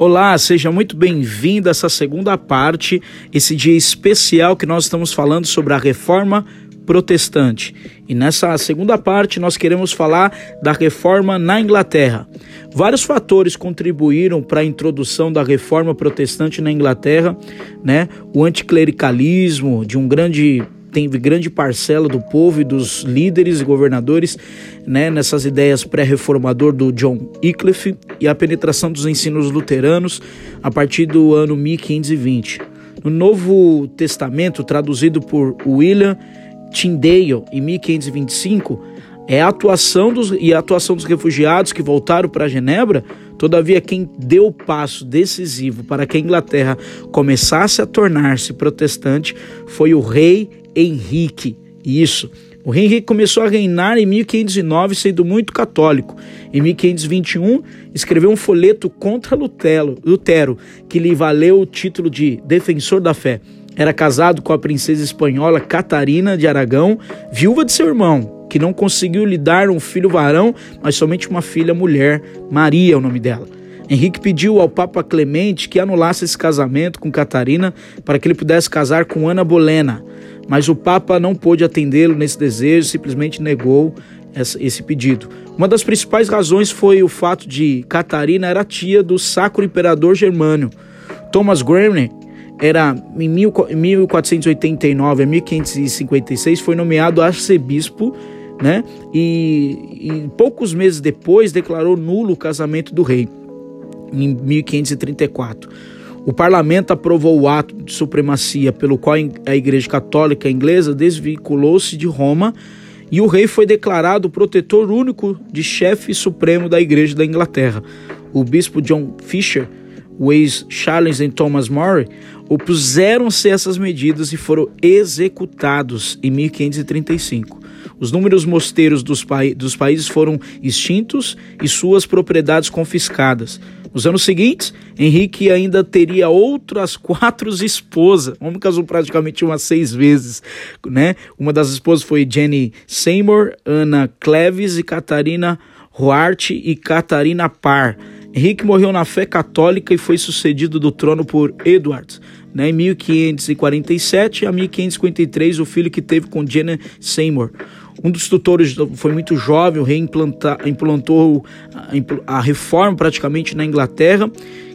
Olá, seja muito bem-vindo a essa segunda parte, esse dia especial que nós estamos falando sobre a reforma protestante. E nessa segunda parte nós queremos falar da reforma na Inglaterra. Vários fatores contribuíram para a introdução da reforma protestante na Inglaterra, né? O anticlericalismo de um grande teve grande parcela do povo e dos líderes e governadores né, nessas ideias pré-reformador do John Wycliffe e a penetração dos ensinos luteranos a partir do ano 1520. No Novo Testamento, traduzido por William Tyndale em 1525, é a atuação dos, e a atuação dos refugiados que voltaram para Genebra. Todavia, quem deu o passo decisivo para que a Inglaterra começasse a tornar-se protestante foi o rei Henrique. Isso. O rei Henrique começou a reinar em 1509, sendo muito católico. Em 1521, escreveu um folheto contra Lutero, Lutero, que lhe valeu o título de defensor da fé. Era casado com a princesa espanhola Catarina de Aragão, viúva de seu irmão, que não conseguiu lhe dar um filho varão, mas somente uma filha mulher, Maria é o nome dela. Henrique pediu ao Papa Clemente que anulasse esse casamento com Catarina para que ele pudesse casar com Ana Bolena mas o Papa não pôde atendê-lo nesse desejo, simplesmente negou esse pedido. Uma das principais razões foi o fato de Catarina era tia do Sacro Imperador Germânio. Thomas Graham era em 1489 a 1556 foi nomeado arcebispo, né? E, e poucos meses depois declarou nulo o casamento do rei em 1534. O parlamento aprovou o ato de supremacia pelo qual a Igreja Católica Inglesa desvinculou-se de Roma e o rei foi declarado protetor único de chefe supremo da Igreja da Inglaterra. O bispo John Fisher, o ex-Charles e Thomas More opuseram-se a essas medidas e foram executados em 1535. Os números mosteiros dos, pa dos países foram extintos e suas propriedades confiscadas. Nos anos seguintes, Henrique ainda teria outras quatro esposas. O homem casou praticamente umas seis vezes, né? Uma das esposas foi Jenny Seymour, Ana Cleves e Catarina Huart e Catarina Parr. Henrique morreu na fé católica e foi sucedido do trono por Edward. Né, em 1547 a 1553, o filho que teve com Jenny Seymour. Um dos tutores foi muito jovem, o rei implantou a reforma praticamente na Inglaterra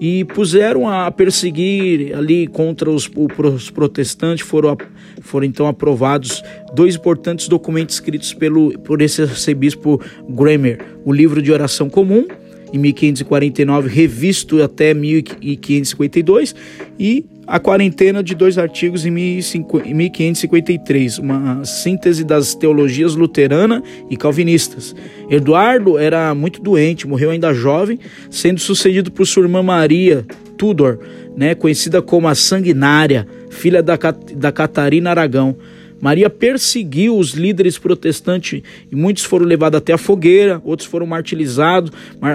e puseram a perseguir ali contra os, os protestantes. Foram, foram então aprovados dois importantes documentos escritos pelo, por esse arcebispo Gramer: o livro de oração comum em 1549, revisto até 1552, e a quarentena de dois artigos em 1553, uma síntese das teologias luterana e calvinistas. Eduardo era muito doente, morreu ainda jovem, sendo sucedido por sua irmã Maria Tudor, né, conhecida como a Sanguinária, filha da, da Catarina Aragão. Maria perseguiu os líderes protestantes e muitos foram levados até a fogueira, outros foram martirizados,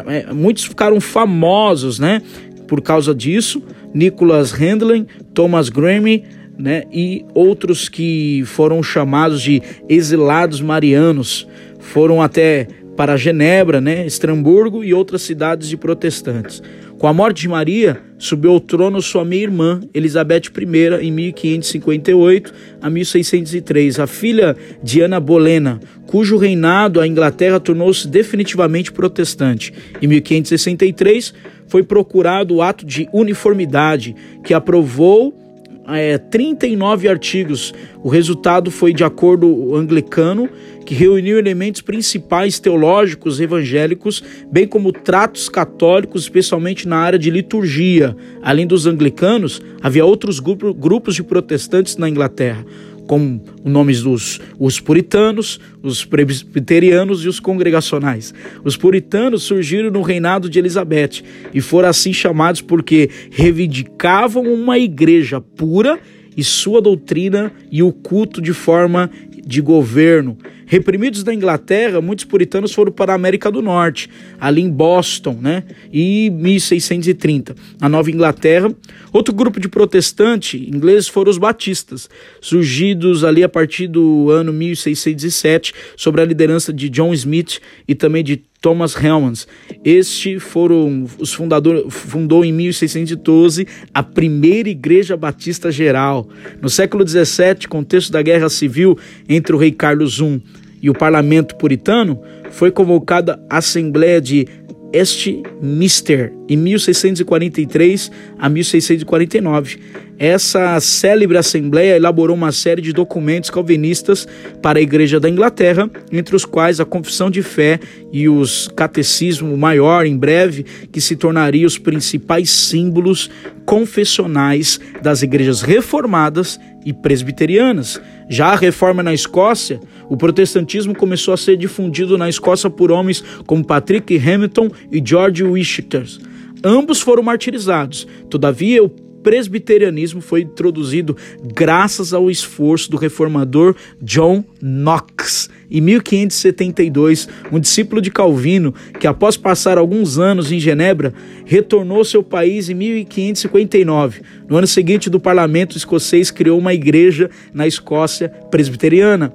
é, muitos ficaram famosos, né? Por causa disso, Nicholas Handlin, Thomas Grammy, né? E outros que foram chamados de exilados marianos foram até para Genebra, né? Estramburgo e outras cidades de protestantes. Com a morte de Maria, subiu ao trono sua meia-irmã, Elizabeth I, em 1558 a 1603, a filha de Ana Bolena, cujo reinado a Inglaterra tornou-se definitivamente protestante. Em 1563, foi procurado o ato de uniformidade, que aprovou é, 39 artigos. O resultado foi de acordo anglicano, que reuniu elementos principais teológicos evangélicos, bem como tratos católicos, especialmente na área de liturgia. Além dos anglicanos, havia outros grupo, grupos de protestantes na Inglaterra com os nomes dos os puritanos, os presbiterianos e os congregacionais. Os puritanos surgiram no reinado de Elizabeth e foram assim chamados porque reivindicavam uma igreja pura e sua doutrina e o culto de forma de governo. Reprimidos da Inglaterra, muitos puritanos foram para a América do Norte, ali em Boston, né? E 1630, na Nova Inglaterra. Outro grupo de protestantes ingleses foram os batistas, surgidos ali a partir do ano 1607, sob a liderança de John Smith e também de Thomas Hellmans. Este foram os fundadores, fundou em 1612 a primeira Igreja Batista Geral. No século XVII, contexto da Guerra Civil entre o rei Carlos I e o parlamento puritano, foi convocada a Assembleia de Westminster em 1643 a 1649. Essa célebre assembleia elaborou uma série de documentos calvinistas para a Igreja da Inglaterra, entre os quais a Confissão de Fé e os Catecismo Maior, em breve, que se tornaria os principais símbolos confessionais das igrejas reformadas e presbiterianas. Já a reforma na Escócia, o protestantismo começou a ser difundido na Escócia por homens como Patrick Hamilton e George Wishart. Ambos foram martirizados. Todavia, o presbiterianismo foi introduzido graças ao esforço do reformador John Knox. Em 1572, um discípulo de Calvino, que após passar alguns anos em Genebra, retornou ao seu país em 1559. No ano seguinte, do parlamento escocês criou uma igreja na Escócia presbiteriana.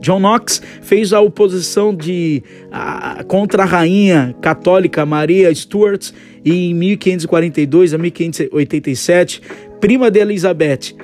John Knox fez a oposição de, a, contra a rainha católica Maria Stuart e em 1542 a 1587, prima de Elizabeth,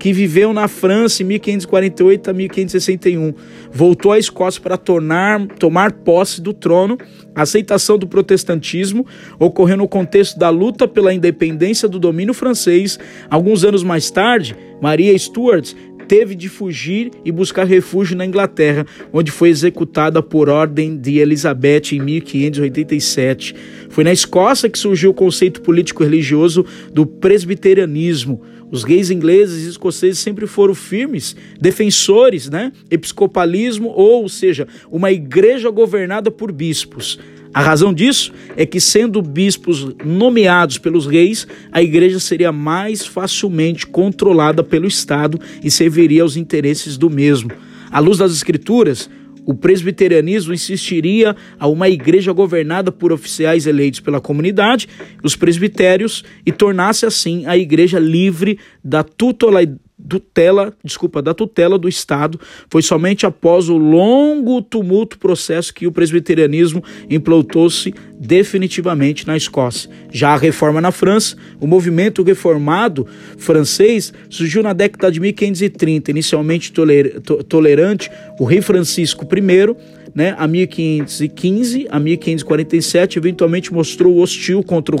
que viveu na França em 1548 a 1561. Voltou à Escócia para tornar, tomar posse do trono. A aceitação do protestantismo ocorreu no contexto da luta pela independência do domínio francês. Alguns anos mais tarde, Maria Stuart teve de fugir e buscar refúgio na Inglaterra, onde foi executada por ordem de Elizabeth em 1587. Foi na Escócia que surgiu o conceito político-religioso do presbiterianismo. Os gays ingleses e escoceses sempre foram firmes defensores, né? Episcopalismo, ou seja, uma igreja governada por bispos. A razão disso é que, sendo bispos nomeados pelos reis, a igreja seria mais facilmente controlada pelo Estado e serviria aos interesses do mesmo. À luz das Escrituras, o presbiterianismo insistiria a uma igreja governada por oficiais eleitos pela comunidade, os presbitérios, e tornasse assim a igreja livre da tutela tutela, desculpa, da tutela do Estado, foi somente após o longo tumulto processo que o presbiterianismo implantou-se definitivamente na Escócia. Já a reforma na França, o movimento reformado francês surgiu na década de 1530, inicialmente toler tolerante, o rei Francisco I né, a 1515 a 1547, eventualmente mostrou hostil contra os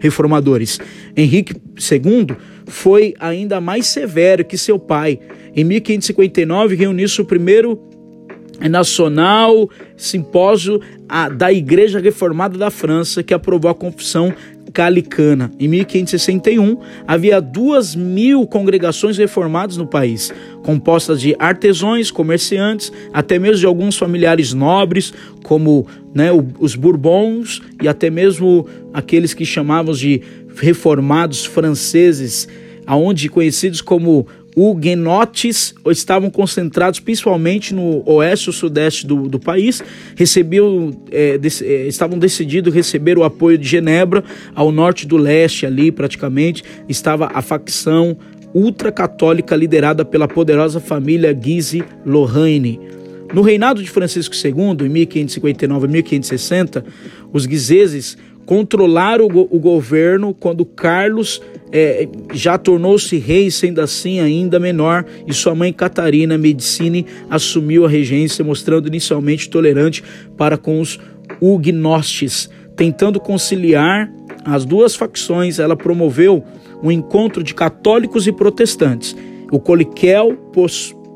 reformadores. Henrique II foi ainda mais severo que seu pai. Em 1559, reuniu-se o primeiro nacional simpósio da Igreja Reformada da França, que aprovou a Confissão Calicana. Em 1561, havia duas mil congregações reformadas no país, compostas de artesãos, comerciantes, até mesmo de alguns familiares nobres, como né, os Bourbons e até mesmo aqueles que chamávamos de reformados franceses, aonde conhecidos como huguenotes estavam concentrados principalmente no oeste e sudeste do, do país, recebiam, é, é, estavam decididos receber o apoio de Genebra, ao norte do leste ali praticamente, estava a facção ultracatólica liderada pela poderosa família Guise Lorraine. No reinado de Francisco II, em 1559 a 1560, os guiseses controlaram o, o governo quando Carlos é, já tornou-se rei, sendo assim ainda menor, e sua mãe Catarina Medicine assumiu a regência, mostrando inicialmente tolerante para com os huguenotes. Tentando conciliar as duas facções, ela promoveu um encontro de católicos e protestantes. O Coliquel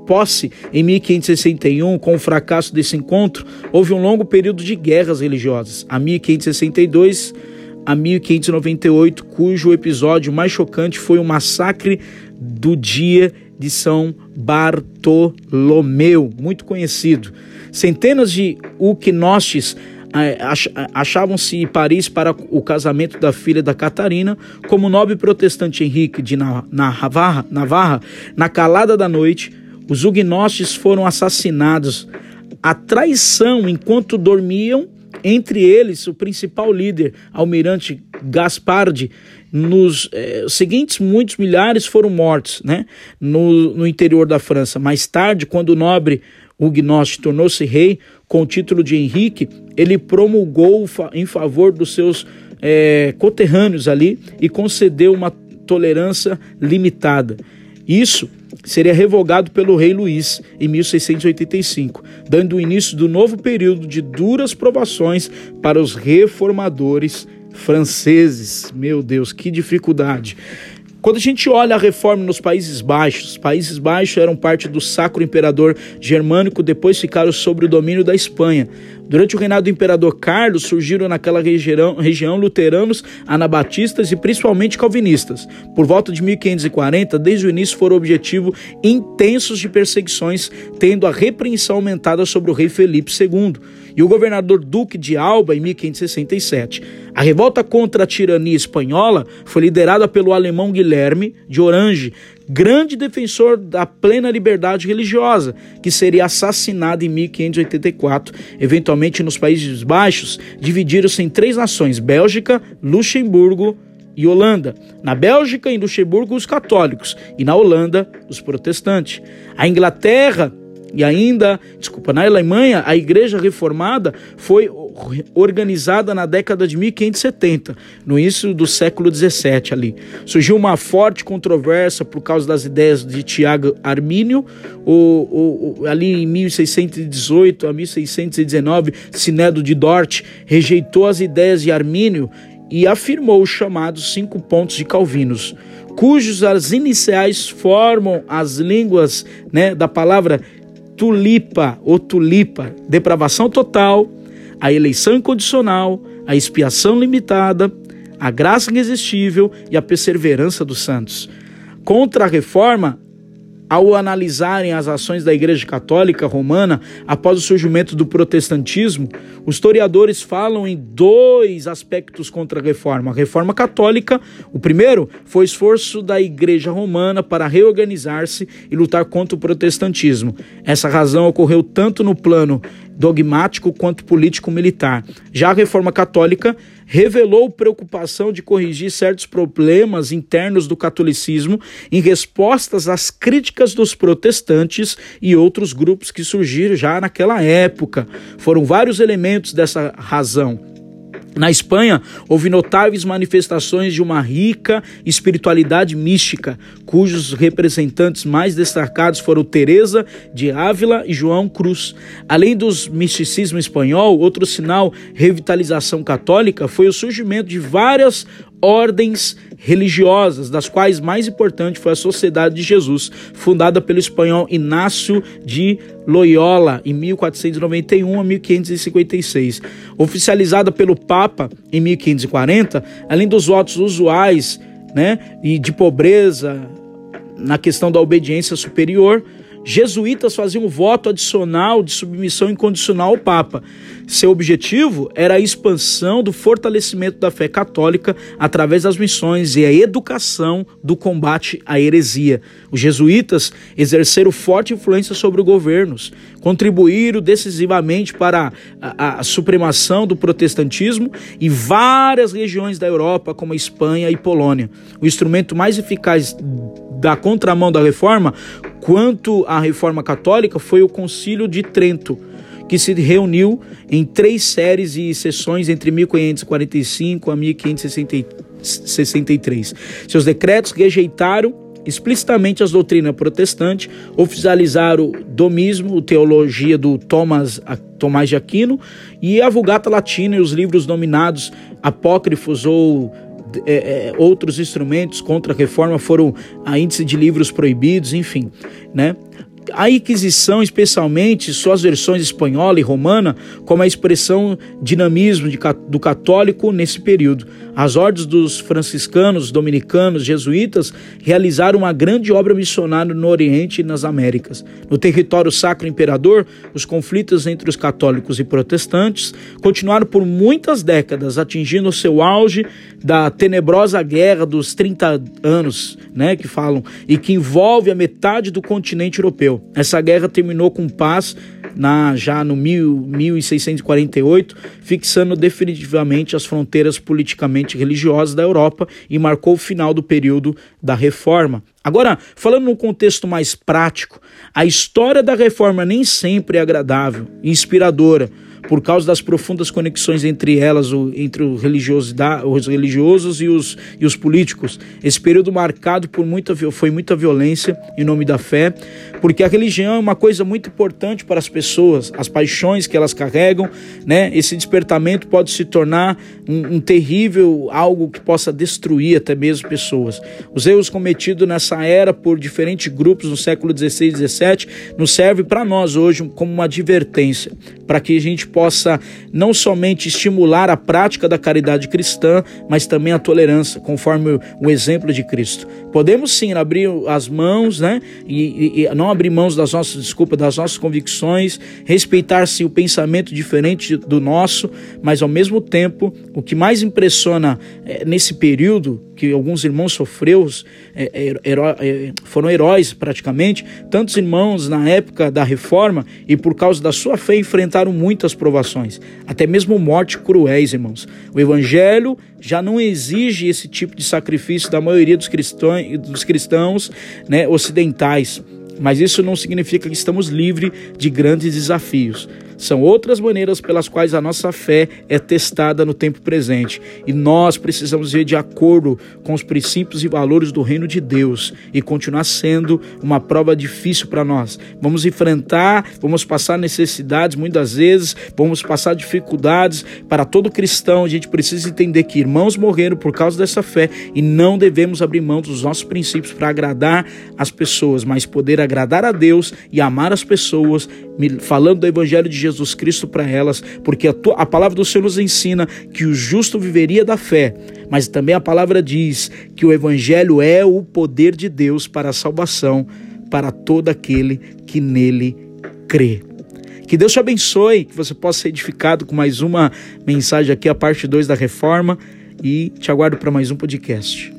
posse em 1561, com o fracasso desse encontro, houve um longo período de guerras religiosas. A 1562 a 1598, cujo episódio mais chocante foi o massacre do dia de São Bartolomeu, muito conhecido. Centenas de huquenotes eh, achavam-se em Paris para o casamento da filha da Catarina, como o nobre protestante Henrique de Navarra, Navarra na calada da noite, os huguenotes foram assassinados. A traição enquanto dormiam, entre eles o principal líder, almirante Gaspardi, nos eh, seguintes muitos milhares foram mortos né, no, no interior da França. Mais tarde, quando o nobre Huguenote tornou-se rei, com o título de Henrique, ele promulgou em favor dos seus é, coterrâneos ali e concedeu uma tolerância limitada. Isso seria revogado pelo rei Luís em 1685, dando início do novo período de duras provações para os reformadores franceses. Meu Deus, que dificuldade! Quando a gente olha a reforma nos Países Baixos, os Países Baixos eram parte do Sacro Imperador Germânico, depois ficaram sob o domínio da Espanha. Durante o reinado do imperador Carlos, surgiram naquela região, região luteranos, anabatistas e principalmente calvinistas. Por volta de 1540, desde o início foram objetivo intensos de perseguições, tendo a repreensão aumentada sobre o rei Felipe II e o governador Duque de Alba em 1567. A revolta contra a tirania espanhola foi liderada pelo alemão Guilherme de Orange, grande defensor da plena liberdade religiosa, que seria assassinado em 1584. Eventualmente, nos Países Baixos, dividiram-se em três nações: Bélgica, Luxemburgo e Holanda. Na Bélgica e Luxemburgo, os católicos, e na Holanda, os protestantes. A Inglaterra e ainda, desculpa, na Alemanha, a igreja reformada foi organizada na década de 1570, no início do século 17 ali. Surgiu uma forte controvérsia por causa das ideias de Tiago Armínio, o, o, ali em 1618 a 1619, Sinedo de Dort rejeitou as ideias de Armínio e afirmou os chamados cinco pontos de Calvinos, cujos as iniciais formam as línguas né, da palavra tulipa ou tulipa, depravação total, a eleição incondicional, a expiação limitada, a graça irresistível e a perseverança dos santos. Contra a reforma, ao analisarem as ações da Igreja Católica Romana após o surgimento do protestantismo, os historiadores falam em dois aspectos contra a reforma. A reforma católica, o primeiro foi o esforço da Igreja Romana para reorganizar-se e lutar contra o protestantismo. Essa razão ocorreu tanto no plano dogmático quanto político-militar. Já a reforma católica revelou preocupação de corrigir certos problemas internos do catolicismo em respostas às críticas dos protestantes e outros grupos que surgiram já naquela época. Foram vários elementos dessa razão. Na Espanha, houve notáveis manifestações de uma rica espiritualidade mística, cujos representantes mais destacados foram Teresa de Ávila e João Cruz. Além dos misticismo espanhol, outro sinal revitalização católica foi o surgimento de várias ordens religiosas, das quais mais importante foi a Sociedade de Jesus, fundada pelo espanhol Inácio de Loyola em 1491 a 1556. Oficializada pelo Papa em 1540, além dos votos usuais né, e de pobreza na questão da obediência superior, jesuítas faziam um voto adicional de submissão incondicional ao Papa. Seu objetivo era a expansão do fortalecimento da fé católica através das missões e a educação do combate à heresia. Os jesuítas exerceram forte influência sobre os governos, contribuíram decisivamente para a, a, a supremação do protestantismo em várias regiões da Europa, como a Espanha e Polônia. O instrumento mais eficaz da contramão da reforma quanto à reforma católica foi o Concílio de Trento, que se reuniu em três séries e sessões entre 1545 a 1563. Seus decretos rejeitaram explicitamente as doutrinas protestantes, oficializaram o domismo, a teologia do Thomas, Tomás de Aquino e a Vulgata Latina e os livros dominados apócrifos ou é, é, outros instrumentos contra a reforma foram a índice de livros proibidos, enfim, né? A Inquisição, especialmente suas versões espanhola e romana, como a expressão dinamismo de, do católico nesse período. As ordens dos franciscanos, dominicanos, jesuítas realizaram uma grande obra missionária no Oriente e nas Américas. No território sacro imperador, os conflitos entre os católicos e protestantes continuaram por muitas décadas, atingindo seu auge da tenebrosa guerra dos 30 anos, né, que falam, e que envolve a metade do continente europeu. Essa guerra terminou com paz na, já no 1648, fixando definitivamente as fronteiras politicamente religiosas da Europa e marcou o final do período da Reforma. Agora, falando num contexto mais prático, a história da Reforma nem sempre é agradável e inspiradora por causa das profundas conexões entre elas, entre os religiosos e os, e os políticos. Esse período marcado por muita, foi muita violência em nome da fé, porque a religião é uma coisa muito importante para as pessoas, as paixões que elas carregam, né? Esse despertamento pode se tornar um, um terrível algo que possa destruir até mesmo pessoas. Os erros cometidos nessa era por diferentes grupos no século 16 e 17 nos serve para nós hoje como uma advertência, para que a gente possa não somente estimular a prática da caridade cristã, mas também a tolerância, conforme o exemplo de Cristo. Podemos sim abrir as mãos, né? E, e não abrir mãos das nossas, desculpa, das nossas convicções, respeitar-se o pensamento diferente do nosso, mas ao mesmo tempo, o que mais impressiona é, nesse período que alguns irmãos sofreu, é, é, é, foram heróis praticamente, tantos irmãos na época da reforma e por causa da sua fé enfrentaram muitas provações, até mesmo morte cruéis, irmãos. O evangelho já não exige esse tipo de sacrifício da maioria dos cristãos, dos cristãos né, ocidentais. Mas isso não significa que estamos livres de grandes desafios. São outras maneiras pelas quais a nossa fé é testada no tempo presente. E nós precisamos ver de acordo com os princípios e valores do reino de Deus e continuar sendo uma prova difícil para nós. Vamos enfrentar, vamos passar necessidades muitas vezes, vamos passar dificuldades. Para todo cristão, a gente precisa entender que irmãos morreram por causa dessa fé e não devemos abrir mão dos nossos princípios para agradar as pessoas, mas poder agradar a Deus e amar as pessoas, falando do evangelho de Jesus Cristo para elas, porque a, tua, a palavra do Senhor nos ensina que o justo viveria da fé, mas também a palavra diz que o Evangelho é o poder de Deus para a salvação para todo aquele que nele crê. Que Deus te abençoe, que você possa ser edificado com mais uma mensagem aqui, a parte 2 da reforma, e te aguardo para mais um podcast.